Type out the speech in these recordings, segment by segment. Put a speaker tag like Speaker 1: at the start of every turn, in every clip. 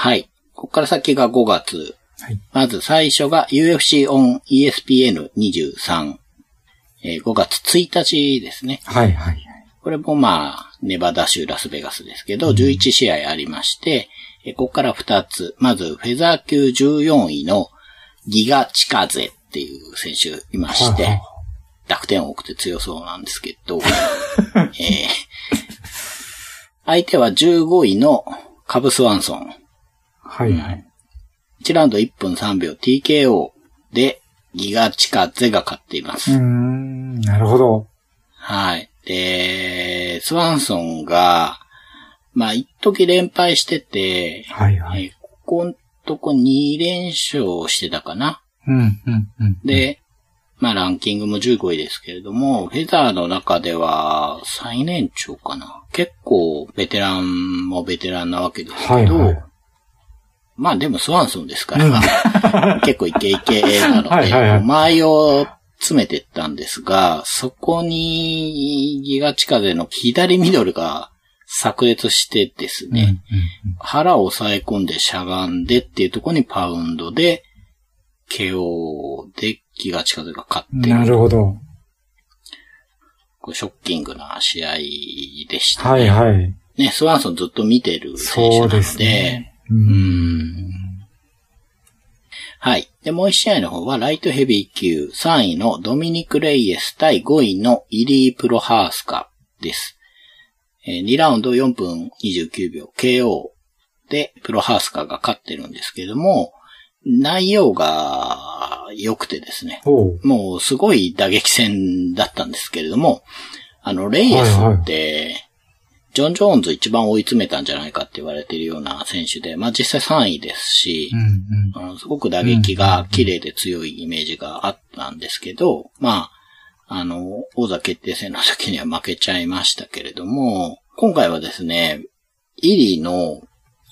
Speaker 1: はい。ここから先が5月。
Speaker 2: はい。
Speaker 1: まず最初が UFC on ESPN23。えー5月1日ですね。
Speaker 2: はいはいはい。
Speaker 1: これもまあ、ネバダ州ラスベガスですけど、11試合ありまして、えーここから2つ。まず、フェザー級14位のギガチカゼっていう選手いまして、
Speaker 2: はいはい
Speaker 1: 濁点多くて強そうなんですけど、えー相手は15位のカブスワンソン。
Speaker 2: はいはい。
Speaker 1: 1ラウンド1分3秒 TKO でギガチカゼが勝っています。
Speaker 2: うーん、なるほど。
Speaker 1: はい。で、スワンソンが、まあ、一時連敗してて、
Speaker 2: はいはい。
Speaker 1: えーここんとこ2連勝してたかな。
Speaker 2: うん、うん、うん。
Speaker 1: で、まあランキングも15位ですけれども、フェザーの中では最年長かな。結構ベテランもベテランなわけですけど、
Speaker 2: はいはい
Speaker 1: まあでもスワンソンですから、結構イケイケなので、
Speaker 2: はいはいはい
Speaker 1: 前を詰めてったんですが、そこにギガチカゼの左ミドルが炸裂してです
Speaker 2: うん、
Speaker 1: ね、
Speaker 2: うん
Speaker 1: 腹を押さえ込んでしゃがんでっていうところにパウンドで、KO で気が近づが勝ってる。
Speaker 2: なるほど。
Speaker 1: ショッキングな試合でしたね。
Speaker 2: はいはい。
Speaker 1: ね、スワンソンずっと見てる選手なので、
Speaker 2: そ
Speaker 1: はい。で、もう一試合の方は、ライトヘビー級3位のドミニク・レイエス対5位のイリー・プロハースカです。えー2ラウンド4分29秒 KO でプロハースカが勝ってるんですけれども、内容が良くてですね。もうすごい打撃戦だったんですけれども、あの、レイエスって、ジョン・ジョーンズ一番追い詰めたんじゃないかって言われているような選手で、まあ実際3位ですし
Speaker 2: う、ん、
Speaker 1: あのすごく打撃が綺麗で強いイメージがあったんですけど、まあ、あの、王座決定戦の時には負けちゃいましたけれども、今回はですね、イリーの、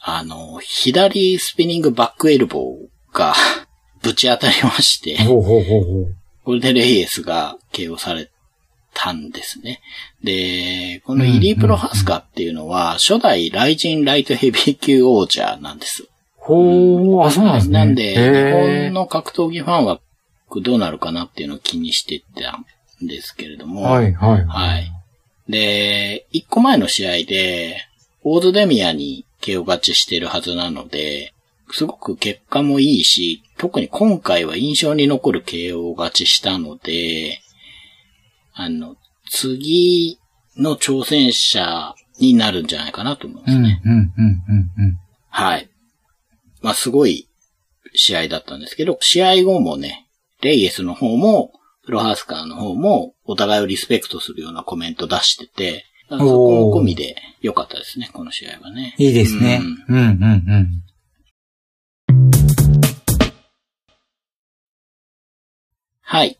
Speaker 1: あの、左スピニングバックエルボーが ぶち当たりまして。これでレイエスが KO されたんですね。で、このイリー・プロハスカっていうのは、初代ライジンライトヘビー級王者なんです。
Speaker 2: ほう、あ、そうなんですね。
Speaker 1: なんで、
Speaker 2: へ
Speaker 1: 日本の格闘技ファンはどうなるかなっていうのを気にしてたんですけれども、
Speaker 2: はいはい。
Speaker 1: はい。で、一個前の試合で、オーズデミアに KO 勝ちしてるはずなので、すごく結果もいいし、特に今回は印象に残る KO 勝ちしたので、あの、次の挑戦者になるんじゃないかなと思うんで
Speaker 2: うん、うん、
Speaker 1: すね。
Speaker 2: うん、うん、うん。
Speaker 1: はい。まあ、すごい試合だったんですけど、試合後もね、レイエスの方も、プロハースカーの方も、お互いをリスペクトするようなコメント出してて、そこも込みで良かったですね、この試合はね。
Speaker 2: いいですね。うん、うん、うん。
Speaker 1: はい。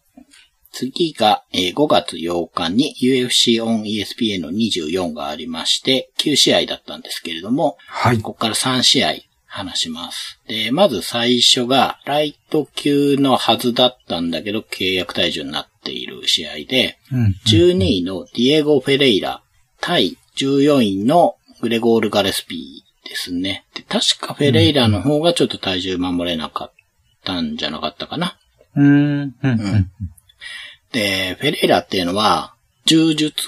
Speaker 1: 次が、えー5月8日に UFC on ESPN の24がありまして、9試合だったんですけれども、
Speaker 2: はい。
Speaker 1: ここから3試合話します。で、まず最初が、ライト級のはずだったんだけど、契約退場になっている試合で、
Speaker 2: うん。
Speaker 1: 12位のディエゴ・フェレイラ対14位のグレゴール・ガレスピーですね。で確かフェレイラの方がちょっと体重守れなかったんじゃなかったかな。
Speaker 2: うん、うん、うん。
Speaker 1: で、フェレイラっていうのは、柔術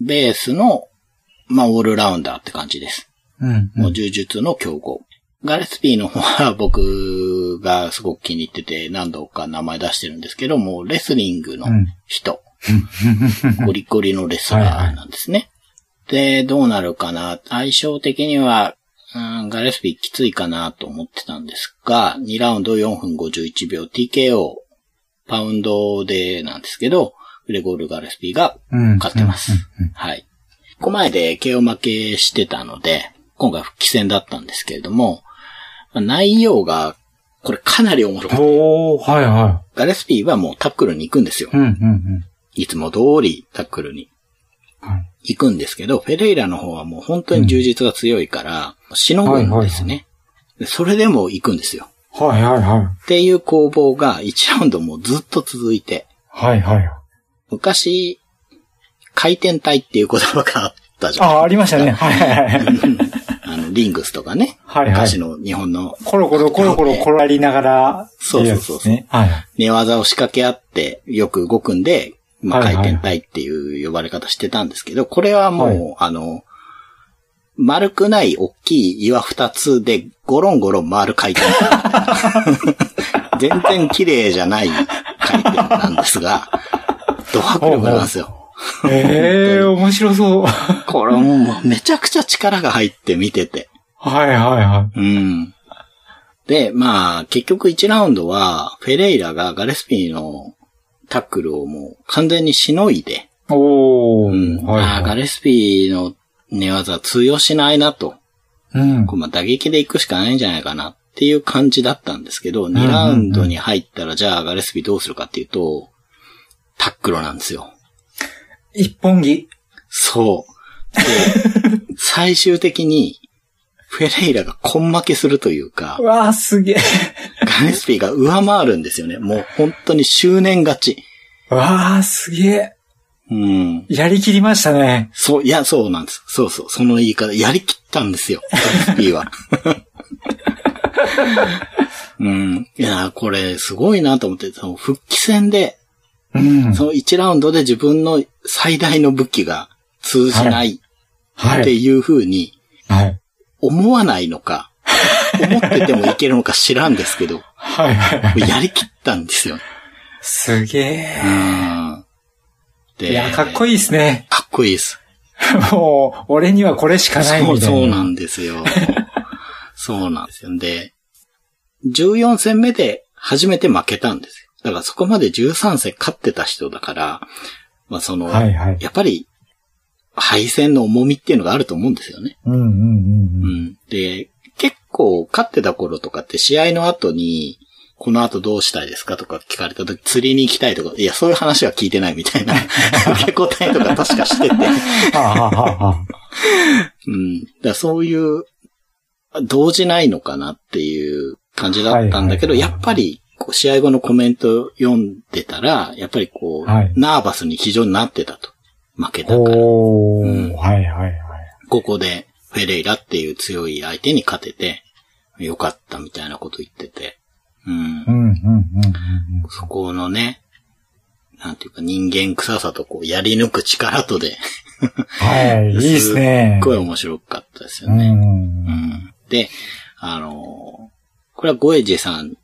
Speaker 1: ベースの、まあ、オールラウンダーって感じです。
Speaker 2: うん、
Speaker 1: もう柔術の強豪。ガレスピーの方は 僕がすごく気に入ってて何度か名前出してるんですけども、レスリングの人。ゴリゴリのレスラーなんですね。で、どうなるかな？相性的には、うん、ガレスピーきついかなと思ってたんですが、2ラウンド4分51秒 TKO、パウンドでなんですけど、グレゴール・ガレスピーが
Speaker 2: うん。
Speaker 1: 勝ってます。はい。ここ前で KO 負けしてたので、今回復帰戦だったんですけれども、まあ内容が、これかなりおもろくて、
Speaker 2: おー、はいは
Speaker 1: ガレスピーはもうタックルに行くんですよ
Speaker 2: い。。うん、うん、うん。
Speaker 1: いつも通りタックルに
Speaker 2: はい。
Speaker 1: 行くんですけど、フェレイラの方はもう本当に充実が強いから、しのぐんですね。でそれでも行くんですよ。
Speaker 2: はい、はい、はい。
Speaker 1: っていう攻防が1ラウンドもうずっと続いて、
Speaker 2: はい、はい。
Speaker 1: 昔、回転体っていう言葉があったじゃん。
Speaker 2: あ、ありましたね。はい、はい、はい。
Speaker 1: あのの、リングスとかね。
Speaker 2: はいはい
Speaker 1: 昔の日本の
Speaker 2: コロコロコロコロ転がりながら、
Speaker 1: そうそうそうそう。
Speaker 2: はい。
Speaker 1: 寝技を仕掛け合ってよく動くんで、まあ、回転体っていう呼ばれ方してたんですけど、これはもう、
Speaker 2: はい
Speaker 1: あの、丸くない大きい岩二つでゴロンゴロン回る回転体。全然綺麗じゃない回転なんですが、ド迫力なんですよ。
Speaker 2: ええー、面白そう。
Speaker 1: これもうめちゃくちゃ力が入って見てて。
Speaker 2: はいはいは
Speaker 1: うん。で、まあ、結局1ラウンドは、フェレイラがガレスピーのタックルをもう完全にしのいで、
Speaker 2: い。おー。
Speaker 1: うん。
Speaker 2: はい、
Speaker 1: ああ、ガレスピーの寝技は通用しないなと。
Speaker 2: うん。
Speaker 1: こうまあ打撃で行くしかないんじゃないかなっていう感じだったんですけど、
Speaker 2: んうん
Speaker 1: 2ラウンドに入ったら、じゃあガレスピーどうするかっていうと、タックルなんですよ。
Speaker 2: 一本木？
Speaker 1: そう。で、最終的に、フェレイラが根負けするというか
Speaker 2: う、わー、すげえ。
Speaker 1: ガレスピーが上回るんですよね。もう本当に執念勝ち。
Speaker 2: うわー、すげえ。
Speaker 1: うん。
Speaker 2: やりきりましたね。
Speaker 1: そう、いや、そうなんです。そうそう、その言い方、やりきったんですよ。ガレスピーは。うん。いや、これ、すごいなと思って、その復帰戦で、
Speaker 2: うん。
Speaker 1: その1ラウンドで自分の最大の武器が通じない
Speaker 2: はい。
Speaker 1: っていう風に
Speaker 2: はい。
Speaker 1: 思わないのか、思っててもいけるのか知らんですけど、
Speaker 2: はい。
Speaker 1: やりきったんですよね。
Speaker 2: すげえ。
Speaker 1: うん。で
Speaker 2: いや、かっこいいですね。
Speaker 1: かっこいいです。
Speaker 2: もう、俺にはこれしかないみたいな。
Speaker 1: そう、そうなんですよ。そうなんですよ。で、14戦目で初めて負けたんですよ。だからそこまで13戦勝ってた人だから、まあその、
Speaker 2: はいはい。
Speaker 1: やっぱり、敗戦の重みっていうのがあると思うんですよね。
Speaker 2: うんうんうん
Speaker 1: う
Speaker 2: うん。
Speaker 1: ん。で、結構勝ってた頃とかって試合の後に、この後どうしたいですかとか聞かれた時、釣りに行きたいとか、いや、そういう話は聞いてないみたいな、受け答えとか確かしてて、うん。だそういう、動じないのかなっていう感じだったんだけど、やっぱり、試合後のコメント読んでたら、やっぱりこう、
Speaker 2: はい
Speaker 1: ナーバスに非常になってたと。負けたから。うん
Speaker 2: はいはいはい。
Speaker 1: ここで、フェレイラっていう強い相手に勝てて、よかったみたいなこと言ってて。うん
Speaker 2: う。んうんうんうん
Speaker 1: そこのね、なんていうか人間臭さとこう、やり抜く力とで、
Speaker 2: うん。はい、いいですね。
Speaker 1: すっごい面白かったですよ
Speaker 2: う。
Speaker 1: ね。うんん。で、あのーこれはゴエジェさん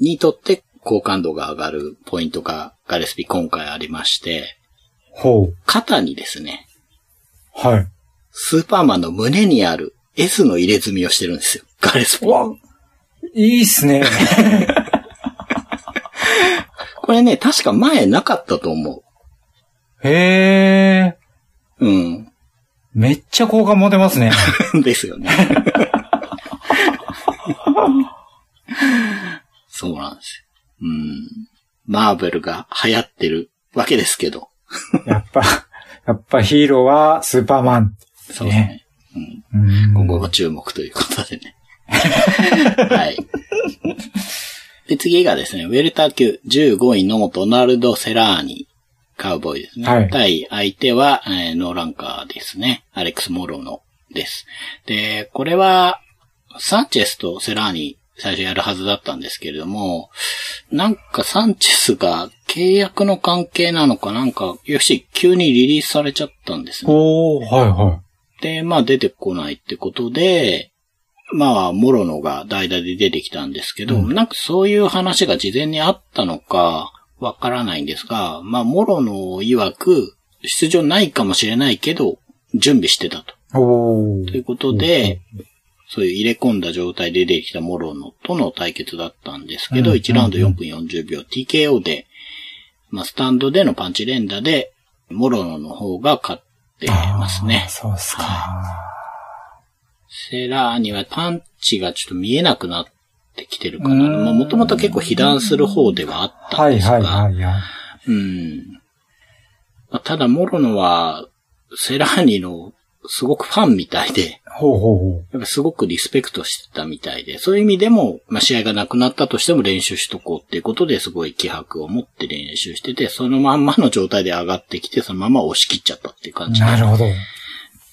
Speaker 1: にとって好感度が上がるポイントがガレスピ今回ありまして、
Speaker 2: ほう。
Speaker 1: 肩にですね、
Speaker 2: はい。
Speaker 1: スーパーマンの胸にある S の入れ墨をしてるんですよ。ガレスピ。
Speaker 2: うわ、いいっすね。
Speaker 1: これね、確か前なかったと思
Speaker 2: へえ、
Speaker 1: う。うん。
Speaker 2: めっちゃ好感持てますね。
Speaker 1: ですよね。そうなんですよ。うん。マーベルが流行ってるわけですけど。
Speaker 2: やっぱ、やっぱヒーローはスーパーマン。
Speaker 1: そうですね。
Speaker 2: うん
Speaker 1: 今後ご注目ということでね。はい。で、次がですね、ウェルター級15位のドナルド・セラーニ、カウボーイですね。
Speaker 2: はい
Speaker 1: 対相手は、えーノーランカーですね。アレックス・モロノです。で、これは、サンチェスとセラーニ最初やるはずだったんですけれども、なんかサンチェスが契約の関係なのかなんか、よし、急にリリースされちゃったんですね。
Speaker 2: おー、はいは
Speaker 1: で、まあ出てこないってことで、まあ、モロノが代打で出てきたんですけど、
Speaker 2: うん
Speaker 1: なんかそういう話が事前にあったのか、わからないんですが、まあ、モロノ曰く、出場ないかもしれないけど、準備してたと。ということで、そういう入れ込んだ状態で出てきたモロノとの対決だったんですけど、
Speaker 2: うん
Speaker 1: 1ラウンド4分40秒 TKO で、まあ、スタンドでのパンチ連打で、モロノの方が勝ってますね。
Speaker 2: そうっすか。
Speaker 1: セラーにはパンチがちょっと見えなくなってきてるかな。まあ、もともと結構被弾する方ではあった
Speaker 2: はい
Speaker 1: んですが、
Speaker 2: はいはいはい。
Speaker 1: うん。まあただ、モロノは、セラーニのすごくファンみたいで、
Speaker 2: ほうほうほう。
Speaker 1: やっぱすごくリスペクトしてたみたいで、そういう意味でも、まあ、試合がなくなったとしても練習しとこうっていうことですごい気迫を持って練習してて、そのまんまの状態で上がってきて、そのまま押し切っちゃったっていう感じで。
Speaker 2: なるほど。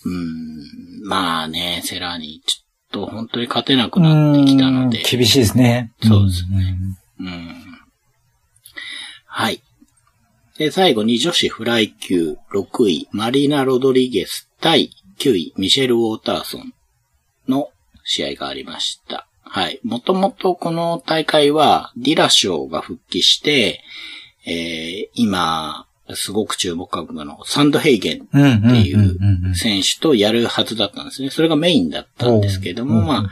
Speaker 1: うん。まあね、セラーに、ちょっと本当に勝てなくなってきたので。
Speaker 2: 厳しいですね。
Speaker 1: そうですね。うん。はい。で、最後に女子フライ級6位、マリナ・ロドリゲス対9位、ミシェル・ウォーターソンの試合がありました。はい。もともとこの大会は、ディラショーが復帰して、えー、今、すごく注目株のサンドヘイゲンっていう選手とやるはずだったんですね。それがメインだったんですけども、まあ、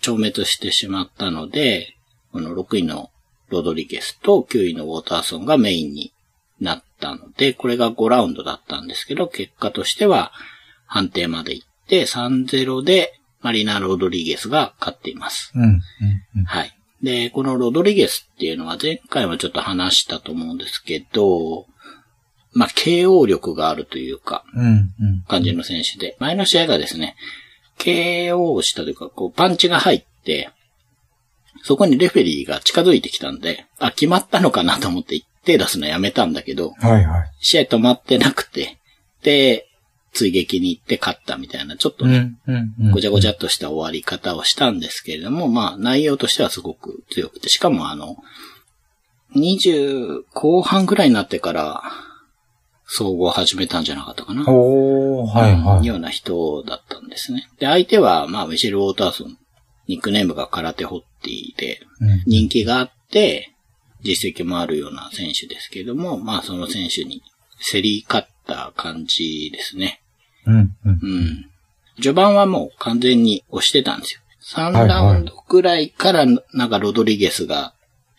Speaker 1: 消滅してしまったので、この6位のロドリゲスと9位のウォーターソンがメインになったので、これが5ラウンドだったんですけど、結果としては判定まで行って3-0でマリナ・ロドリゲスが勝っています。
Speaker 2: うんうん
Speaker 1: うん、はい。で、このロドリゲスっていうのは前回もちょっと話したと思うんですけど、まあ、KO 力があるというか、感じの選手で、前の試合がですね、KO をしたというか、こう、パンチが入って、そこにレフェリーが近づいてきたんで、あ、決まったのかなと思って手出すのやめたんだけど、
Speaker 2: はいはい。
Speaker 1: 試合止まってなくて、で、追撃に行って勝ったみたいな、ちょっとね、ごちゃごちゃっとした終わり方をしたんですけれども、まあ、内容としてはすごく強くて、しかもあの、20後半ぐらいになってから、総合を始めたんじゃなかったかな。
Speaker 2: おはいはい。
Speaker 1: ような人だったんですね。で、相手は、まあ、ミシェル・ウォーターソン、ニックネームが空手ホッティで、人気があって、実績もあるような選手ですけども、まあ、その選手に競り勝った感じですね。
Speaker 2: うん、うん。う
Speaker 1: ん。序盤はもう完全に押してたんですよ。3ラウンドくらいから、なんかロドリゲスが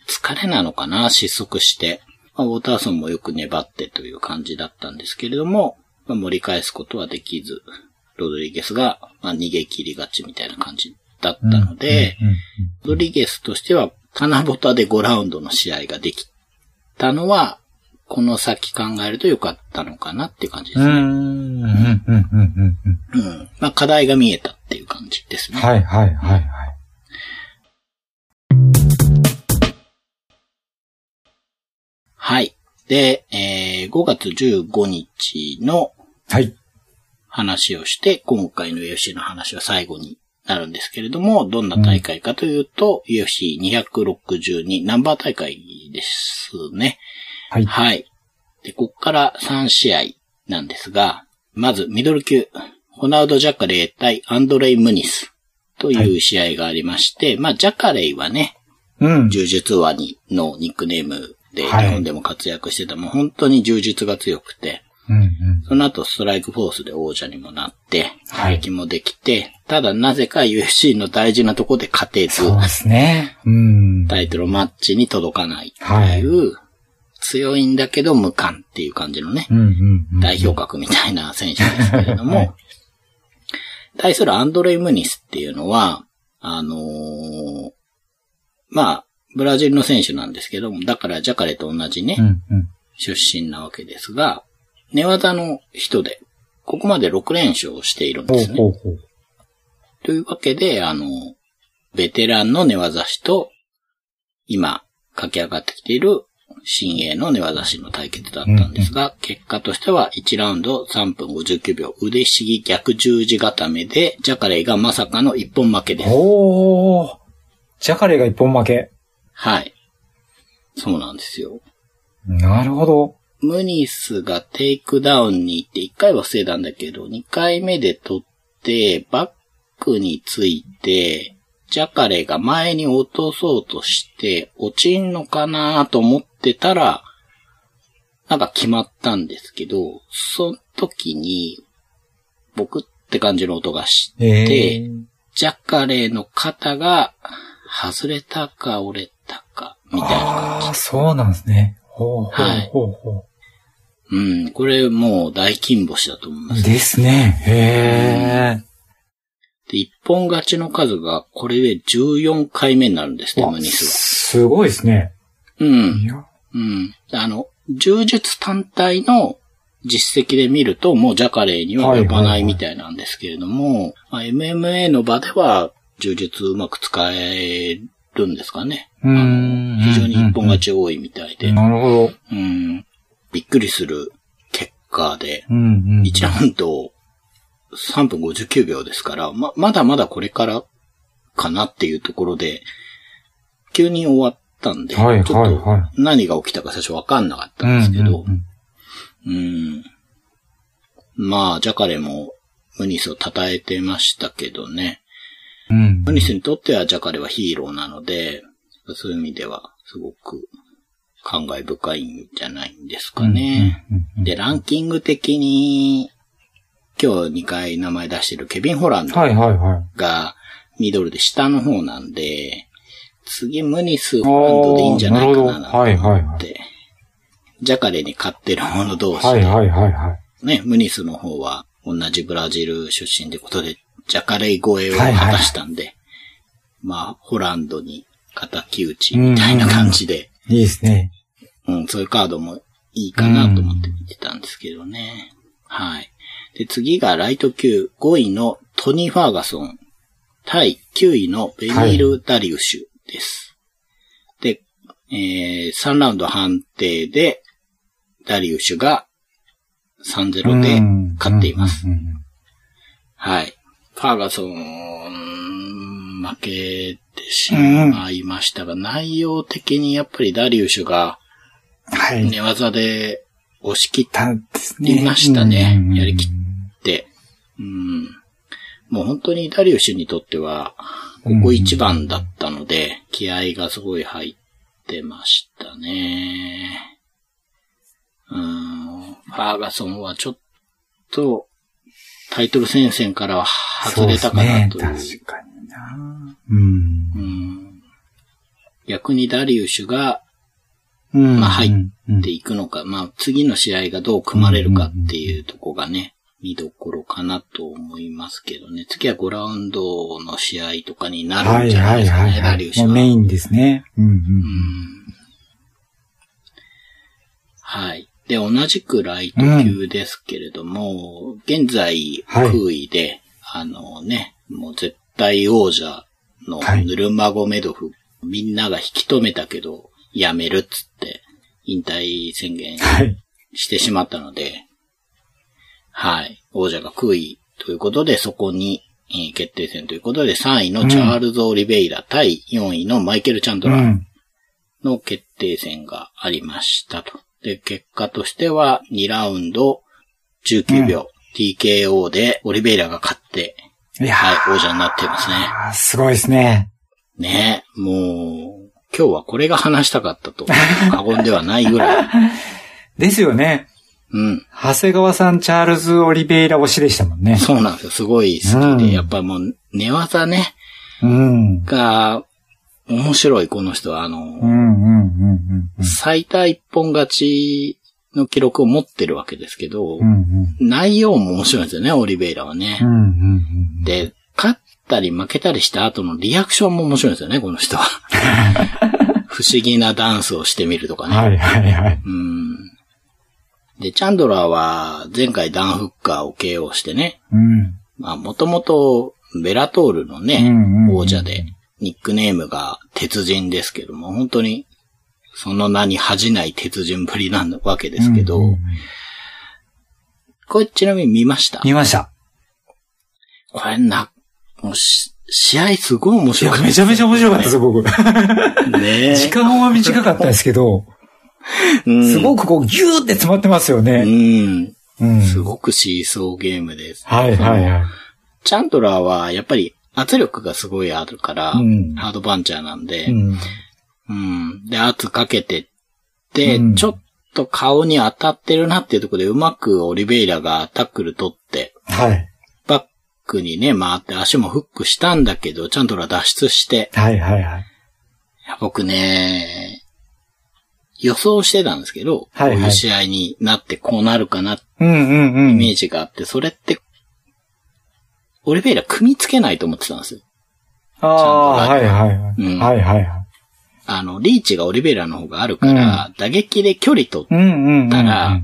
Speaker 1: 疲れなのかな失速して。まあ、ウォーターソンもよく粘ってという感じだったんですけれども、まあ、盛り返すことはできず、ロドリゲスが、まあ、逃げ切りがちみたいな感じだったので、ロドリゲスとしては、金ボタで5ラウンドの試合ができたのは、この先考えると良かったのかなっていう感じですね。うん。まあ課題が見えたっていう感じですね。
Speaker 2: はいはいはいはい。
Speaker 1: はい。で、えー、5月15日の
Speaker 2: はい。
Speaker 1: 話をして、今回の UFC の話は最後になるんですけれども、どんな大会かというと、うん、UFC262 ナンバー大会ですね。
Speaker 2: はい。
Speaker 1: はい。で、ここから3試合なんですが、まずミドル級、ホナウド・ジャカレイ対アンドレイ・ムニスという試合がありまして、はい、まあ、ジャカレイはね、
Speaker 2: うん。
Speaker 1: 柔術ワニのニックネームで、日本でも活躍してた、もう本当に充実が強くて、
Speaker 2: うんうん、
Speaker 1: その後ストライクフォースで王者にもなって、廃棄もできて、ただなぜか UFC の大事なとこで勝てず、
Speaker 2: そうですね。うん、
Speaker 1: タイトルマッチに届かないという、はい、強いんだけど無感っていう感じのね、代表格みたいな選手ですけれども、はい、対するアンドレイ・ムニスっていうのは、あのー、まあ、ブラジルの選手なんですけども、だからジャカレと同じね、
Speaker 2: うんうん、
Speaker 1: 出身なわけですが、寝技の人で、ここまで6連勝しているんですね。
Speaker 2: ほうほうほう
Speaker 1: というわけで、あの、ベテランの寝技師と、今、駆け上がってきている新鋭の寝技師の対決だったんですが、うんうん、結果としては1ラウンド3分59秒、腕ひしぎ逆十字固めで、ジャカレイがまさかの一本負けです。
Speaker 2: おージャカレイが一本負け。
Speaker 1: はい。そうなんですよ。
Speaker 2: なるほど。
Speaker 1: ムニスがテイクダウンに行って1回は防いだんだけど、2回目で取って、バックについて、ジャカレが前に落とそうとして、落ちんのかなと思ってたら、なんか決まったんですけど、その時に、僕って感じの音がして、ジャカレの肩が外れたか折れみたいな感じ。ああ、
Speaker 2: そうなんですね。ほうほうほうほう。はい、
Speaker 1: うん、これもう大金星だと思います、
Speaker 2: ね。ですね。へえ。
Speaker 1: で、一本勝ちの数がこれで14回目になるんですね、ムニスは。
Speaker 2: すごいですね。
Speaker 1: うん。うん。あの、柔術単体の実績で見ると、もうジャカレーには及ばないみたいなんですけれども、まあ、MMA の場では充実うまく使えるんですかね。
Speaker 2: あの
Speaker 1: 非常に一本勝ち多いみたいで。
Speaker 2: なるほど。
Speaker 1: うん。びっくりする結果で、
Speaker 2: うんうん、
Speaker 1: 1ラウンド3分59秒ですから、ま、まだまだこれからかなっていうところで、急に終わったんで、
Speaker 2: はい
Speaker 1: ちょっと何が起きたか最初わかんなかったんですけど、うん。まあ、ジャカレもムニスを称えてましたけどね。
Speaker 2: うん。
Speaker 1: ムニスにとってはジャカレはヒーローなので、そういう意味ではすごく感慨深いんじゃないんですかね。
Speaker 2: うんうん
Speaker 1: で、ランキング的に、今日2回名前出してるケビン・ホランド。がミドルで下の方なんで、次ムニス・ホランドでいいんじゃないかな
Speaker 2: おーなるほどはいはい。
Speaker 1: ジャカレに勝ってる者同士で、
Speaker 2: はいはいはいはい。
Speaker 1: ね、ムニスの方は同じブラジル出身ってことで、ジャカレイ超えを果たしたんで、まあ、ホランドに敵討ちみたいな感じで、
Speaker 2: いいですね。
Speaker 1: うん、そういうカードもいいかなと思って見てたんですけどね。はい。で、次がライト級5位のトニー・ファーガソン対9位のベニール・ダリウシュです。で、えー、3ラウンド判定で、ダリウシュが3-0で勝っています。
Speaker 2: うんうんうん
Speaker 1: はい。ファーガソン、負けてしまいましたが、内容的にやっぱりダリウシュが
Speaker 2: はい。
Speaker 1: 寝技で押し切った。いましたね
Speaker 2: うん
Speaker 1: やりきって、うん。もう本当にダリウシュにとっては、ここ一番だったので、気合がすごい入ってましたね。うん。ファーガソンはちょっと、タイトル戦線からは外れたかなという。
Speaker 2: そうね、確かにな。うん。
Speaker 1: うん逆にダリウシュが
Speaker 2: うん
Speaker 1: まあ入
Speaker 2: うん
Speaker 1: っていくのか、まあ次の試合がどう組まれるかっていうとこがね、見どころかなと思いますけどね。次は5ラウンドの試合とかにな
Speaker 2: はい
Speaker 1: るんじゃな
Speaker 2: はいいはい、
Speaker 1: ですかね、
Speaker 2: はい。
Speaker 1: ダリウシュは。
Speaker 2: メインですね。うんうん。
Speaker 1: はい。で、同じくライト級ですけれども、現在
Speaker 2: はい
Speaker 1: 空位で、あのね、もう絶対王者の
Speaker 2: はい
Speaker 1: ヌルマゴメドフ、みんなが引き止めたけど、やめるっつって、引退宣言
Speaker 2: はい。
Speaker 1: してしまったので、はい。王者が空位ということで、そこに、えー決定戦ということで、3位のチャールズ・オリベイラ対4位のマイケル・チャンドラー
Speaker 2: うん。
Speaker 1: の決定戦がありましたと。で、結果としては2ラウンド19秒、TKO でオリベイラが勝って、
Speaker 2: いや
Speaker 1: はい、王者になってますね。
Speaker 2: ーすごいですね。
Speaker 1: ねもう、今日はこれが話したかったと、過言ではないぐらい。
Speaker 2: ですよね。
Speaker 1: うん。
Speaker 2: 長谷川さん、チャールズ・オリベイラ推しでしたもんね。
Speaker 1: そうなんですよ。すごい好き
Speaker 2: うん
Speaker 1: で、やっぱもう寝技ね、
Speaker 2: うん。
Speaker 1: が、面白い、この人は。あの、
Speaker 2: うんうんうんうん
Speaker 1: 最多一本勝ちの記録を持ってるわけですけど、
Speaker 2: うん。うん
Speaker 1: 内容も面白いんですよね、オリベイラはね。
Speaker 2: うん。うんうんうん。
Speaker 1: で、勝ったり負けたりした後のリアクションも面白いんですよね、この人は。不思議なダンスをしてみるとかね。
Speaker 2: はいはいはい。
Speaker 1: うん。で、チャンドラーは前回ダンフッカーを KO してね、
Speaker 2: うん。
Speaker 1: まあ、もともと、ベラトールのね、
Speaker 2: うんうんうん
Speaker 1: 王者で、ニックネームが鉄人ですけども、本当に、その名に恥じない鉄人ぶりなわけですけど、
Speaker 2: うんうんうん
Speaker 1: これちなみに見ました？
Speaker 2: 見ました。
Speaker 1: これな、もうし試合すごい面白かった。
Speaker 2: めちゃめちゃ面白かったです、僕。
Speaker 1: ね
Speaker 2: 時間は短かったですけど、
Speaker 1: うん
Speaker 2: すごくこう、ギューって詰まってますよ
Speaker 1: う
Speaker 2: ね。
Speaker 1: ん。
Speaker 2: うん。
Speaker 1: すごくシーソーゲームです。
Speaker 2: はいはいはい。
Speaker 1: チャンドラーは、やっぱり圧力がすごいあるから、
Speaker 2: うん
Speaker 1: ハードパンチャーなんで、
Speaker 2: うん。
Speaker 1: うん。で、圧かけてって、
Speaker 2: うん
Speaker 1: ちょっと顔に当たってるなっていうところでうまくオリベイラがタックル取って、
Speaker 2: はい。
Speaker 1: バックにね、回って足もフックしたんだけど、ちゃんと脱出して、
Speaker 2: はいはいはい。
Speaker 1: いや僕ね、予想してたんですけど、
Speaker 2: はいはい
Speaker 1: こういう試合になってこうなるかなって
Speaker 2: うんうんうん。
Speaker 1: イメージがあって、それって、オリベイラ組み付けないと思ってたんですよ。
Speaker 2: ああ、はいはいはい。
Speaker 1: うん
Speaker 2: はいはいはい。
Speaker 1: あの、リーチがオリベイラの方があるから、打撃で距離取っ
Speaker 2: うんうんうん。
Speaker 1: たら、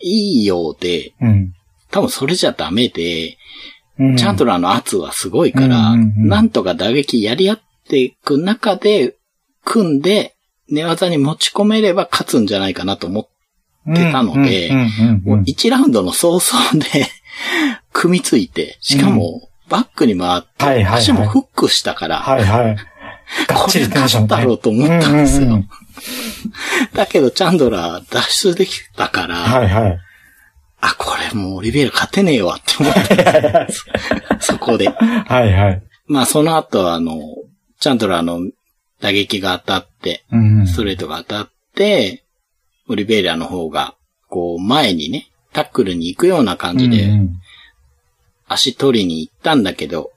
Speaker 1: いいようで、
Speaker 2: うん。
Speaker 1: 多分それじゃダメで、
Speaker 2: うん。
Speaker 1: チャントラーの圧はすごいから、
Speaker 2: うんうんうん
Speaker 1: なんとか打撃やり合っていく中で、組んで、寝技に持ち込めれば勝つんじゃないかなと思ってたので
Speaker 2: うんうんうんうん
Speaker 1: もう1ラウンドの早々で、組みついて、しかも、バックに回って、
Speaker 2: はいはいはい
Speaker 1: 足もフックしたから、
Speaker 2: はいはい。がっちり言ってましたもんね。
Speaker 1: 勝ったろうと思ったんですよ。
Speaker 2: うううん
Speaker 1: だけど、チャンドラー脱出できたから、
Speaker 2: はいはい。
Speaker 1: あ、これもうオリベイラ勝てねえわって思って、そこで。
Speaker 2: はいはい。
Speaker 1: まあ、その後、あの、チャンドラーの打撃が当たって、
Speaker 2: うん
Speaker 1: ストレートが当たって、オリベイラの方が、こう、前にね、タックルに行くような感じで、
Speaker 2: うんうん
Speaker 1: 足取りに行ったんだけど、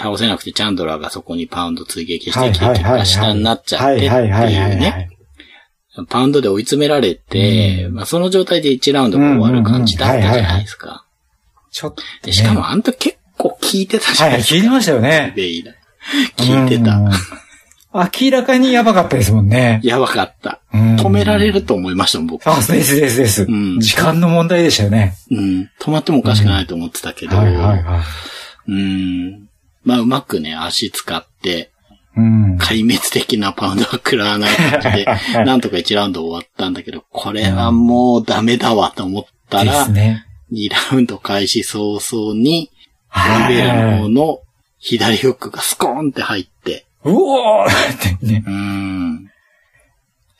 Speaker 1: 倒せなくてチャンドラーがそこにパウンド追撃してきて、下になっちゃってっていう
Speaker 2: はいはいはいはいは
Speaker 1: ね。
Speaker 2: い。
Speaker 1: パウンドで追い詰められて、
Speaker 2: うん
Speaker 1: まあその状態で1ラウンドが終わる感じだったじゃないですか。
Speaker 2: ちょっとね。
Speaker 1: でしかもあんた結構効いてたじゃ
Speaker 2: ははい、
Speaker 1: ないいですか。
Speaker 2: 聞いてましたよね。
Speaker 1: 聞いてた。
Speaker 2: うん。明らかにやばかったですもんね。
Speaker 1: やばかった。
Speaker 2: うん
Speaker 1: 止められると思いましたもん、僕。
Speaker 2: あ、ですですです。
Speaker 1: ん
Speaker 2: 時間の問題でしたよね。
Speaker 1: うん。止まってもおかしくないと思ってたけど、
Speaker 2: はいはいはい。
Speaker 1: うん。まあ、うまくね、足使って、
Speaker 2: うん。
Speaker 1: 壊滅的なパウンドは食らわない感じで、なんとか1ラウンド終わったんだけど、これはもうダメだわと思った
Speaker 2: で
Speaker 1: ら、
Speaker 2: すね。
Speaker 1: 2ラウンド開始早々に、
Speaker 2: は
Speaker 1: ラベラの。の左フックがスコーンって入って、
Speaker 2: うおーってね。
Speaker 1: うん。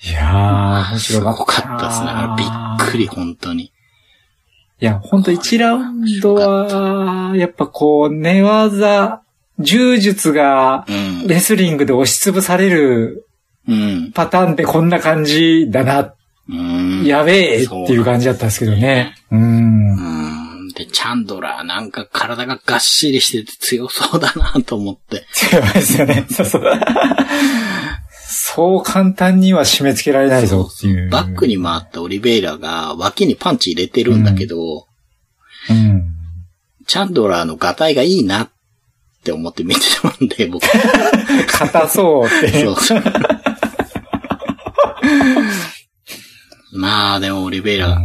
Speaker 2: いやー、面
Speaker 1: す
Speaker 2: 白かった。
Speaker 1: ごかったですね。びっくり、本当に。
Speaker 2: いや、ほんと1ラウンドは、やっぱこう、寝技、柔術が
Speaker 1: うん。
Speaker 2: レスリングで押しつぶされる
Speaker 1: うん。
Speaker 2: パターンってこんな感じだな、
Speaker 1: うん。
Speaker 2: やべえっていう感じだったんですけどね。うん。
Speaker 1: うん。で、チャンドラーなんか体ががっしりしてて強そうだなと思って。
Speaker 2: 強いですよね。そうそう。そう簡単には締め付けられないぞっていう。
Speaker 1: バックに回ったオリベイラが脇にパンチ入れてるんだけど、
Speaker 2: うん。
Speaker 1: チャンドラーのガタイがいいなって思って見てたんで、僕。
Speaker 2: 硬そうって。
Speaker 1: そうそう。まあ、でもオリベイラ、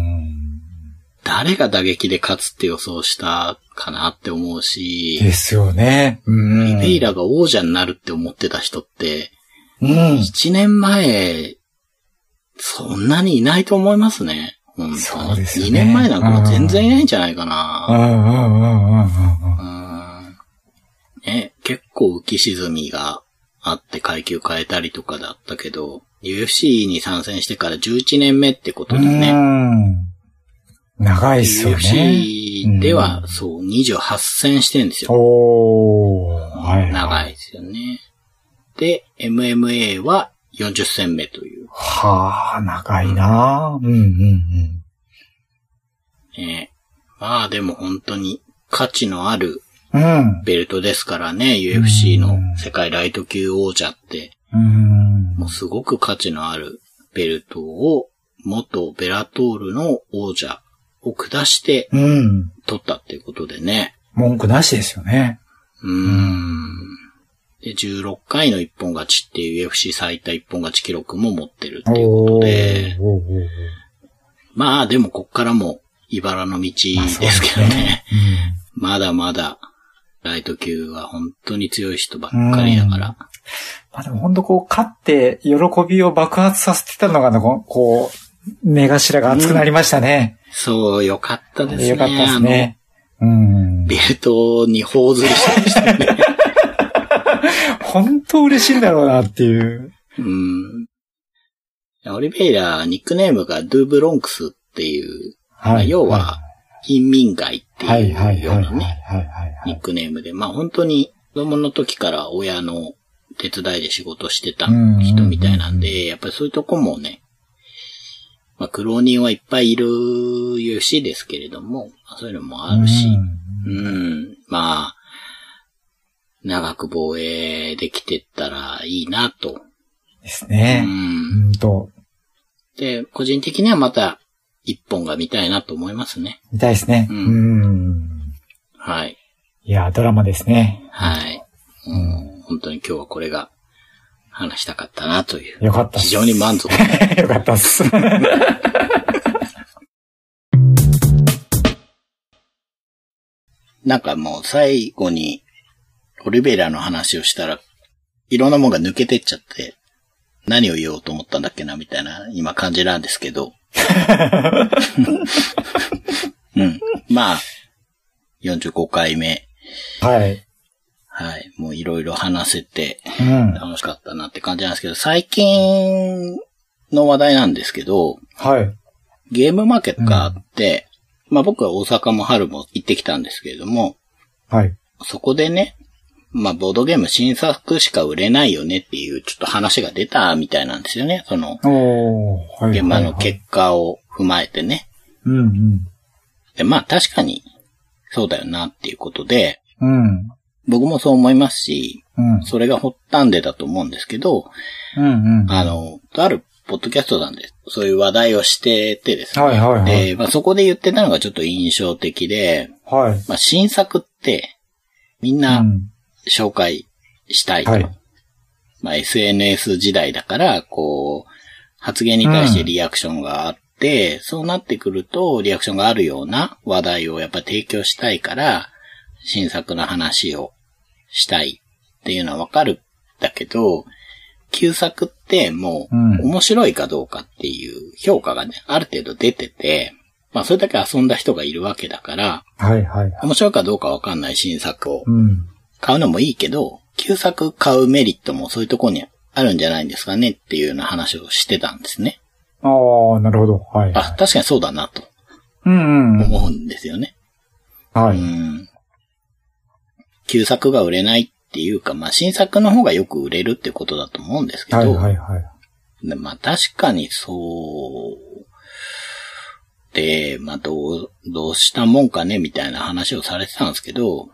Speaker 1: 誰が打撃で勝つって予想したかなって思うし、
Speaker 2: ですよね。う
Speaker 1: リベイラが王者になるって思ってた人って、
Speaker 2: うん。
Speaker 1: 一年前、そんなにいないと思いますね。本当に。
Speaker 2: そうですよね
Speaker 1: 2年前なんかも全然いないんじゃないかな。
Speaker 2: うんうんうんうんうん
Speaker 1: 結構浮き沈みがあって階級変えたりとかだったけど、UFC に参戦してから11年目ってことでね。
Speaker 2: うん。長いっすよね。
Speaker 1: UFC では、そう、28戦してんですよ。
Speaker 2: おー。はい。
Speaker 1: 長いですよね。で、MMA は40戦目という。
Speaker 2: はあ、長いなうんうんうん。
Speaker 1: ね、まあでも本当に価値のある
Speaker 2: うん。
Speaker 1: ベルトですからね、UFC の世界ライト級王者って、
Speaker 2: うん。
Speaker 1: もうすごく価値のあるベルトを元ベラトールの王者を下して
Speaker 2: うん。
Speaker 1: 取ったっていうことでね。
Speaker 2: 文句なしですよね。
Speaker 1: うーん。で、16回の一本勝ちっていう UFC 最多一本勝ち記録も持ってるっていうことで、まあでもこっからも茨の道ですけどね。まだまだライト級は本当に強い人ばっかりだから。
Speaker 2: まあでも本当こう、勝って喜びを爆発させてたのが、こうこう、目頭が熱くなりましたね。
Speaker 1: そう、よかったですね。
Speaker 2: よかったですね。うん。
Speaker 1: ベルトに頬ずりしてましたね。
Speaker 2: 本当嬉しいんだろうなっていう。
Speaker 1: うん。オリベイラ、ニックネームがドゥブロンクスっていう、まあ要は、貧民街って
Speaker 2: はい
Speaker 1: うようなね、ニックネームで、まあ本当に子供の時から親の手伝いで仕事してた
Speaker 2: うん
Speaker 1: 人みたいなんで、やっぱりそういうとこもね、まあ苦労人はいっぱいいる UFC ですけれども、まあそういうのもあるし、うん、まあ、長く防衛できてったらいいなと。
Speaker 2: です
Speaker 1: う
Speaker 2: ね。
Speaker 1: ん。
Speaker 2: うんと、
Speaker 1: で、個人的にはまた一本が見たいなと思いますね。
Speaker 2: 見たいですね。
Speaker 1: う
Speaker 2: うんん。
Speaker 1: はい。
Speaker 2: いや、ドラマですね。
Speaker 1: はい。うん、本当に今日はこれが話したかったなという。
Speaker 2: よかった
Speaker 1: 非常に満足。
Speaker 2: よかったっす。
Speaker 1: なんかもう最後にオリベイラの話をしたら、いろんなもんが抜けてっちゃって、何を言おうと思ったんだっけなみたいな今感じなんですけど。うん。まあ、45回目
Speaker 2: はい。
Speaker 1: はい。もういろいろ話せて
Speaker 2: うん。
Speaker 1: 楽しかったなって感じなんですけど、最近の話題なんですけど、
Speaker 2: はい。
Speaker 1: ゲームマーケットがあって、まあ僕は大阪も春も行ってきたんですけれども、
Speaker 2: はい。
Speaker 1: そこでね、まあボードゲーム新作しか売れないよねっていうちょっと話が出たみたいなんですよね。その
Speaker 2: おー、はい。
Speaker 1: 現場の
Speaker 2: はい
Speaker 1: 結果を踏まえてね。
Speaker 2: うん
Speaker 1: で、まあ確かにそうだよなっていうことで、
Speaker 2: うん。うん。
Speaker 1: 僕もそう思いますし、
Speaker 2: うん。
Speaker 1: それが発端でだと思うんですけど、
Speaker 2: うんうん。
Speaker 1: あの、とあるポッドキャストなんで、そういう話題をしててですね。
Speaker 2: はいはいはい。
Speaker 1: で、まあそこで言ってたのがちょっと印象的で、
Speaker 2: はい。
Speaker 1: まあ新作って、みん
Speaker 2: う。
Speaker 1: なん紹介したいと。
Speaker 2: はい
Speaker 1: まあ SNS 時代だから、こう、発言に対してリアクションがあって、そうなってくると、リアクションがあるような話題をやっぱ提供したいから、新作の話をしたいっていうのはわかるんだけど、旧作ってもう
Speaker 2: うん
Speaker 1: 面白いかどうかっていう評価がね、ある程度出てて、まあそれだけ遊んだ人がいるわけだから、
Speaker 2: はいはい。
Speaker 1: 面白いかどうかわかんない新作を
Speaker 2: うん。
Speaker 1: 買うのもいいけど、旧作買うメリットもそういうところにあるんじゃないんですかねっていうような話をしてたんですね。
Speaker 2: ああ、なるほど。はい。
Speaker 1: あ、確かにそうだなと
Speaker 2: うんうん。
Speaker 1: 思うんですよね。
Speaker 2: はい。
Speaker 1: うん。旧作が売れないっていうか、まあ新作の方がよく売れるってことだと思うんですけど、
Speaker 2: はいはいはい。
Speaker 1: でまあ確かにそう、で、まあどう、どうしたもんかねみたいな話をされてたんですけど、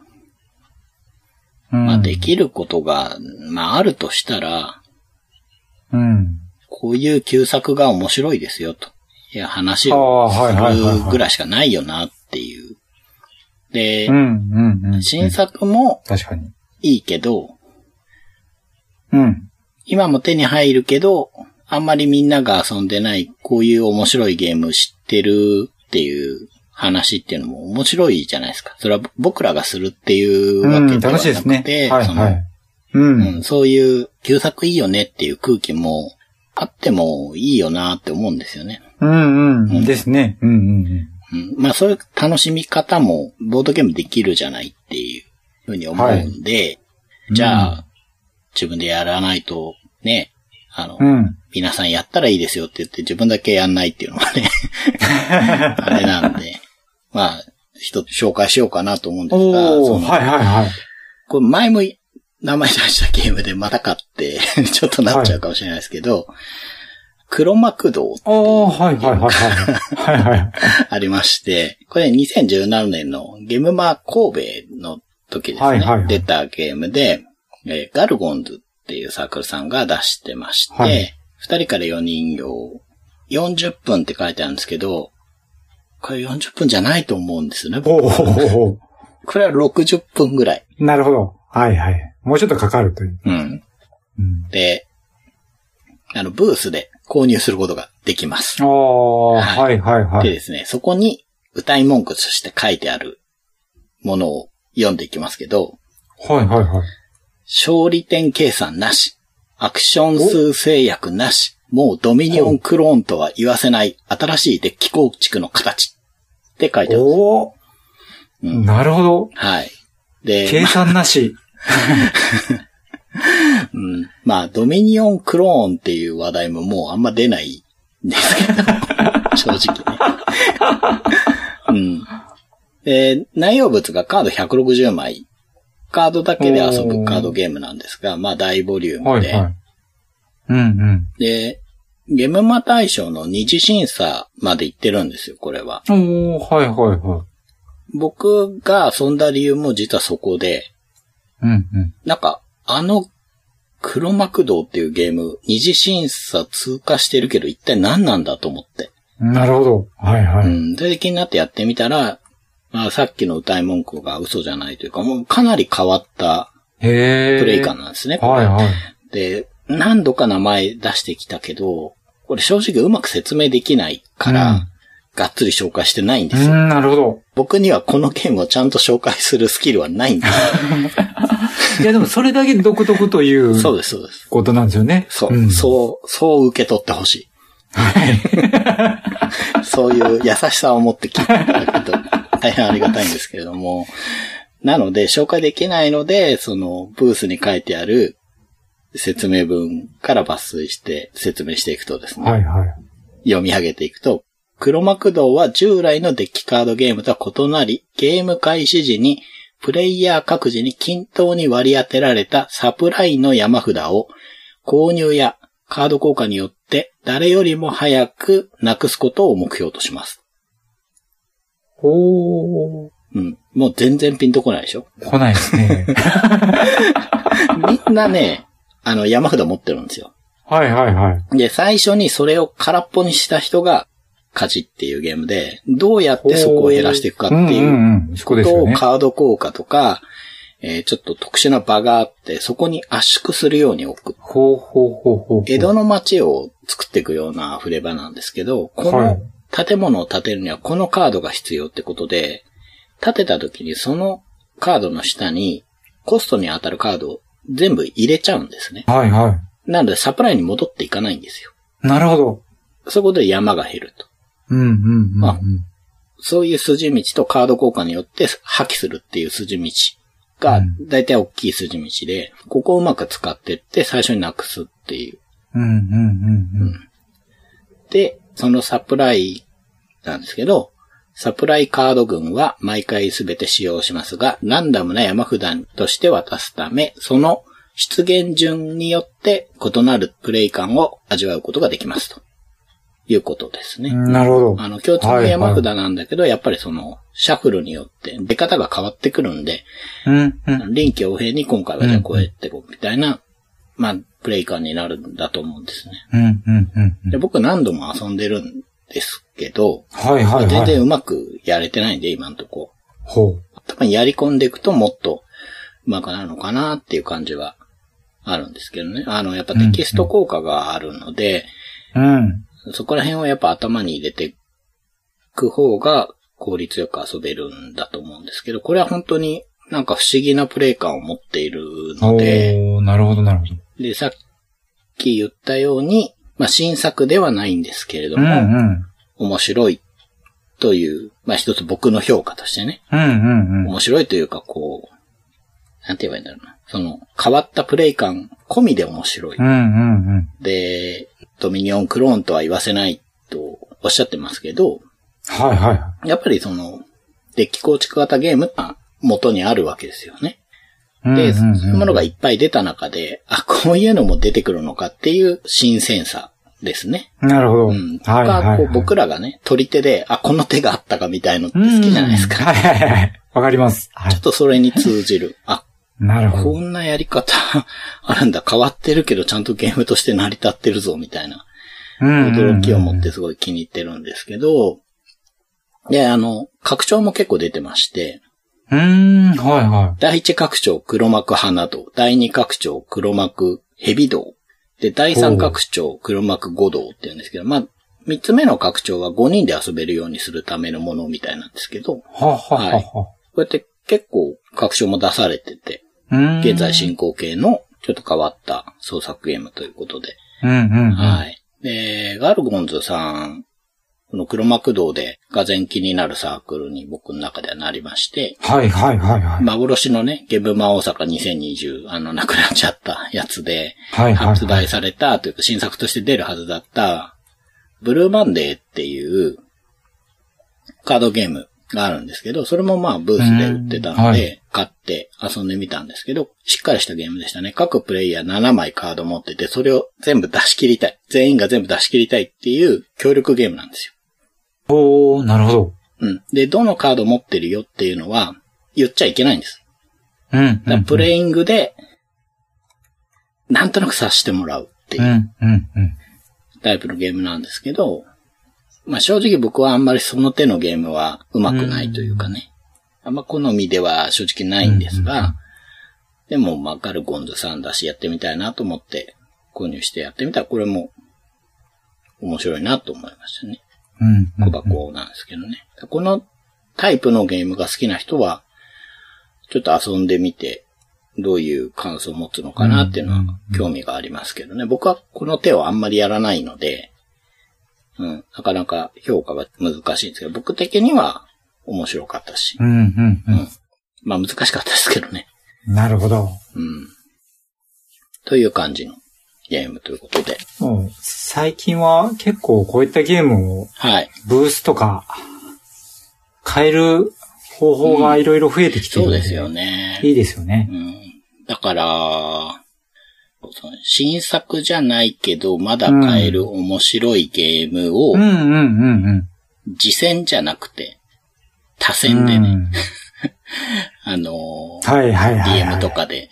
Speaker 2: うん
Speaker 1: まあできることが、まああるとしたら、
Speaker 2: うん。
Speaker 1: こういう旧作が面白いですよと。いや、話
Speaker 2: あ
Speaker 1: をするぐらいしかないよなっていう。で、
Speaker 2: うんうんうん。
Speaker 1: 新作も
Speaker 2: 確かに。
Speaker 1: いいけど、
Speaker 2: うん。
Speaker 1: 今も手に入るけど、あんまりみんなが遊んでない、こういう面白いゲーム知ってるっていう話っていうのも面白いじゃないですか。それは僕らがするっていうわ
Speaker 2: うん、
Speaker 1: けではな
Speaker 2: 楽しいですね
Speaker 1: くて、。その
Speaker 2: はいはい。うん。
Speaker 1: うん、そういう旧作いいよねっていう空気もあってもいいよなって思うんですよね。
Speaker 2: うんうん。ですね。うんうんうん。
Speaker 1: うん、まあそういう楽しみ方もボードゲームできるじゃないっていうふうに思うんで、じゃあ、自分でやらないとね、あの、
Speaker 2: うん。
Speaker 1: 皆さんやったらいいですよって言って自分だけやんないっていうのはね、あれなんで、まあ、一つ紹介しようかなと思うんですが、
Speaker 2: はいはいはい。
Speaker 1: これ前も名前出したゲームでまた買って、ちょっとなっちゃうかもしれないですけど、黒幕道
Speaker 2: おー、はいはいはいはい。はいはい。
Speaker 1: ありまして、これ2017年のゲームマー神戸の時ですね、
Speaker 2: はいはいはい
Speaker 1: 出たゲームで、えーガルゴンズっていうサークルさんが出してまして、
Speaker 2: はい
Speaker 1: 2人から4人用、40分って書いてあるんですけど、これ40分じゃないと思うんですよね。
Speaker 2: おーおー
Speaker 1: これは60分ぐらい。
Speaker 2: なるほど。はいはい。もうちょっとかかるという。
Speaker 1: うん。
Speaker 2: うん。
Speaker 1: で、あの、ブースで購入することができます。
Speaker 2: おー、はいはいはい。
Speaker 1: でですね、そこに歌い文句として書いてあるものを読んでいきますけど、
Speaker 2: はいはいはい。
Speaker 1: 勝利点計算なし、アクション数制約なし、もうドミニオンクローンとは言わせない新しいデッキ構築の形って書いてあるんです。
Speaker 2: おー、
Speaker 1: うん
Speaker 2: なるほど。
Speaker 1: はい。で、
Speaker 2: 計算なし。
Speaker 1: うん、まあ、ドミニオンクローンっていう話題ももうあんま出ないんですけど、正直ね。うん。で、内容物がカード160枚。カードだけで遊ぶカードゲームなんですが、まあ大ボリュームで。
Speaker 2: はいはい。うんうん。
Speaker 1: で、ゲームマ大賞の二次審査まで行ってるんですよ、これは。
Speaker 2: おー、はいはいはい。
Speaker 1: 僕が遊んだ理由も実はそこで、
Speaker 2: うんうん。
Speaker 1: なんか、あの、黒幕道っていうゲーム、二次審査通過してるけど、一体何なんだと思って。
Speaker 2: なるほど。はいはい。
Speaker 1: うん。で、気になってやってみたら、まあ、さっきの歌い文句が嘘じゃないというか、もうかなり変わった。プレイ感なんですね。
Speaker 2: はいはい。
Speaker 1: で、何度か名前出してきたけど、これ正直うまく説明できないから、
Speaker 2: うん
Speaker 1: がっつり紹介してないんですよ。
Speaker 2: うん、なるほど。
Speaker 1: 僕にはこのゲームをちゃんと紹介するスキルはないんです
Speaker 2: いやでもそれだけ独特という
Speaker 1: よ。そうです、そうです。
Speaker 2: ことなんですよね。
Speaker 1: そう、
Speaker 2: ん
Speaker 1: そう、そう受け取ってほしい。そういう優しさを持って聞いていただくと大変ありがたいんですけれども、なので、紹介できないので、その、ブースに書いてある説明文から抜粋して説明していくとですね。
Speaker 2: はいはい。
Speaker 1: 読み上げていくと、黒幕道は従来のデッキカードゲームとは異なり、ゲーム開始時にプレイヤー各自に均等に割り当てられたサプライの山札を購入やカード効果によって誰よりも早くなくすことを目標とします。
Speaker 2: ほー。
Speaker 1: うん。もう全然ピンとこないでしょ？
Speaker 2: 来ないですね。
Speaker 1: みんなね、あの山札持ってるんですよ。
Speaker 2: はいはいはい。
Speaker 1: で、最初にそれを空っぽにした人が勝ちっていうゲームで、どうやってそこを減らしていくかっていう
Speaker 2: うんうんうんそこです
Speaker 1: と
Speaker 2: よね
Speaker 1: カード効果とか、えーちょっと特殊な場があって、そこに圧縮するように置く。
Speaker 2: ほうほうほうほう。
Speaker 1: 江戸の街を作っていくような触れ場なんですけど、こ
Speaker 2: はい
Speaker 1: の建物を建てるにはこのカードが必要ってことで、建てた時にそのカードの下にコストに当たるカードを全部入れちゃうんですね。
Speaker 2: はいは
Speaker 1: なのでサプライに戻っていかないんですよ。
Speaker 2: い。なるほど。
Speaker 1: そこで山が減ると。
Speaker 2: うんうんうんうん。
Speaker 1: あそういう筋道とカード効果によって破棄するっていう筋道が
Speaker 2: うん、
Speaker 1: だいたい大きい筋道で、ここをうまく使ってって最初になくすっていう。
Speaker 2: うんうんうんうん。
Speaker 1: で、そのサプライなんですけど、サプライカード群は毎回すべて使用しますが、ランダムな山札として渡すため、その出現順によって異なるプレイ感を味わうことができますと。いうことですね。
Speaker 2: なるほど。
Speaker 1: あの、共通の山札なんだけど、やっぱりその、シャッフルによって出方が変わってくるんで、
Speaker 2: うんうん。
Speaker 1: 臨機応変に今回はじゃあこうやってこうみたいな、まあ、プレイ感になるんだと思うんですね。
Speaker 2: うんうんうんうん。
Speaker 1: で僕何度も遊んでるんですけど、
Speaker 2: はいはいはい。
Speaker 1: 全然うまくやれてないんで、今んとこ。
Speaker 2: ほう。
Speaker 1: 多分やり込んでいくともっとうまくなるのかなっていう感じはあるんですけどね。あの、やっぱテキスト効果があるので、
Speaker 2: うん。
Speaker 1: そこら辺をやっぱ頭に入れていく方が効率よく遊べるんだと思うんですけど、これは本当になんか不思議なプレイ感を持っているので、
Speaker 2: なるほどなるほど。
Speaker 1: で、さっき言ったように、まあ新作ではないんですけれど
Speaker 2: うん
Speaker 1: も、
Speaker 2: うん。
Speaker 1: 面白いという、まあ一つ僕の評価としてね、
Speaker 2: うんうんうん。
Speaker 1: 面白いというかこう、なんて言えばいいんだろうな。その、変わったプレイ感込みで面白い。
Speaker 2: うんうんうん。
Speaker 1: で、ドミニオンクローンとは言わせないとおっしゃってますけど、
Speaker 2: はいは
Speaker 1: やっぱりその、デッキ構築型ゲームが元にあるわけですよね。
Speaker 2: い。
Speaker 1: で、そういうものがいっぱい出た中で、あ、こういうのも出てくるのかっていう新鮮さですね。
Speaker 2: なるほど。
Speaker 1: うん。と
Speaker 2: はいはい、
Speaker 1: か、
Speaker 2: はい。
Speaker 1: こう僕らがね、取り手で、あ、この手があったかみたいのって好きじゃないですか。
Speaker 2: うんはいはいはい。わかります。はい
Speaker 1: ちょっ。とそれに通じる。あ、
Speaker 2: なるほど。
Speaker 1: こんなやり方 あるんだ。変わってるけどちゃんとゲームとして成り立ってるぞ、みたいな。驚きを持ってすごい気に入ってるんですけど、で、あの、拡張も結構出てまして、
Speaker 2: うーん、はいは
Speaker 1: 第一拡張黒幕花道、第二拡張黒幕蛇道、で、第三拡張黒幕五道って言うんですけど、まあ、三つ目の拡張は5人で遊べるようにするためのものみたいなんですけど、こ
Speaker 2: い。はははは。
Speaker 1: うやって結構拡張も出されてて、現在進行形のちょっと変わった創作ゲームということで、
Speaker 2: うんうんうん。
Speaker 1: はい。で、ガルゴンズさん、この黒幕道でがぜ気になるサークルに僕の中ではなりまして、
Speaker 2: はいはいはいはい。
Speaker 1: 幻のね、ゲブマ大阪2020、あの、なくなっちゃったやつで、
Speaker 2: はいはい。
Speaker 1: 発売されたというか新作として出るはずだった、ブルーマンデーっていうカードゲームがあるんですけど、それもまあブースで売ってたので、買って遊んでみたんですけど、しっかりしたゲームでしたね。各プレイヤー7枚カード持ってて、それを全部出し切りたい。全員が全部出し切りたいっていう協力ゲームなんですよ。
Speaker 2: おー、なるほど。
Speaker 1: うん。で、どのカード持ってるよっていうのは言っちゃいけないんです。
Speaker 2: うん。
Speaker 1: だからプレイングで、なんとなく察してもらうっていううん
Speaker 2: うんうん。
Speaker 1: タイプのゲームなんですけど、まあ正直僕はあんまりその手のゲームは上手くないというかね、あんま好みでは正直ないんですが、でもまあガルゴンズさんだしやってみたいなと思って購入してやってみたらこれも面白いなと思いましたね。小箱なんですけどね。このタイプのゲームが好きな人は、ちょっと遊んでみて、どういう感想を持つのかなっていうのは興味がありますけどね。僕はこの手をあんまりやらないので、うん、なかなか評価が難しいんですけど、僕的には面白かったし
Speaker 2: う、んうんうん。
Speaker 1: まあ難しかったですけどね。
Speaker 2: なるほど。
Speaker 1: うん。という感じのゲームということで。
Speaker 2: もう最近は結構こういったゲームを
Speaker 1: はい。
Speaker 2: ブースとか変える方法がいろいろ増えてきてるので、
Speaker 1: そうですよね。
Speaker 2: いいですよね
Speaker 1: う。ん。だから、新作じゃないけど、まだ買える面白いゲームを
Speaker 2: うん、うんうんうん。
Speaker 1: 次戦じゃなくて、多戦でね、
Speaker 2: うん
Speaker 1: あのー
Speaker 2: はいはいはい、はい。
Speaker 1: DM とかで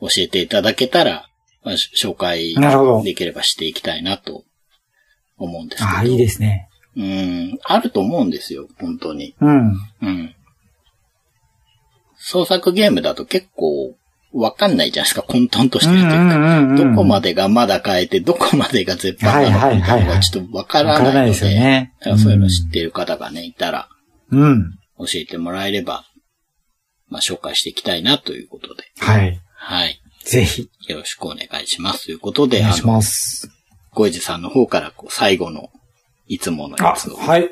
Speaker 1: 教えていただけたら、まあ、し紹介できればしていきたいなと思うんですけど。
Speaker 2: ああ、いいですね。
Speaker 1: うん、あると思うんですよ、本当に。
Speaker 2: うん。
Speaker 1: うん。創作ゲームだと結構わかんないじゃないですか、混沌としてるというか。
Speaker 2: うんうんうんうん
Speaker 1: どこまでがまだ変えて、どこまでが絶版なのかみたいなのがちょっとわからないので。
Speaker 2: わからないですよね
Speaker 1: だからそういうの知ってる方がね、いたら
Speaker 2: うん。
Speaker 1: 教えてもらえれば、まあ紹介していきたいなということで。
Speaker 2: はい。
Speaker 1: はい。
Speaker 2: ぜひ、
Speaker 1: よろしくお願いします。ということで、
Speaker 2: お願いします。
Speaker 1: ゴイジさんの方からこう最後のいつもの
Speaker 2: あ
Speaker 1: やつを、
Speaker 2: はい。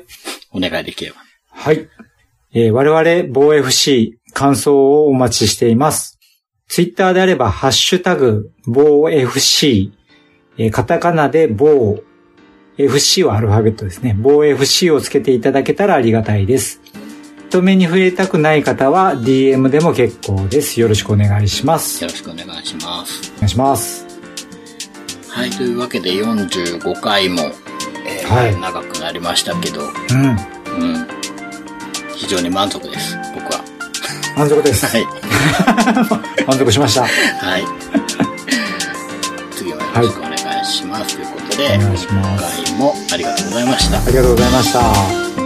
Speaker 1: お願いできれば。
Speaker 2: はい。えー我々、防 FC、感想をお待ちしています。ツイッターであれば、ハッシュタグ、防 FC、えーカタカナで防、FC はアルファベットですね。防 FC をつけていただけたらありがたいです。人目に触れたくない方は DM でも結構です。よろしくお願いします。
Speaker 1: よろしくお願いします。
Speaker 2: お願いします。
Speaker 1: はい、というわけで45回も、えー
Speaker 2: はい
Speaker 1: 長くなりましたけど、
Speaker 2: うん。
Speaker 1: うん。非常に満足です、僕は。
Speaker 2: 満足です。
Speaker 1: はい。
Speaker 2: 満足しました。
Speaker 1: はい。次はよろしくお願いします。ということで、今回もありがとうございました。
Speaker 2: ありがとうございました。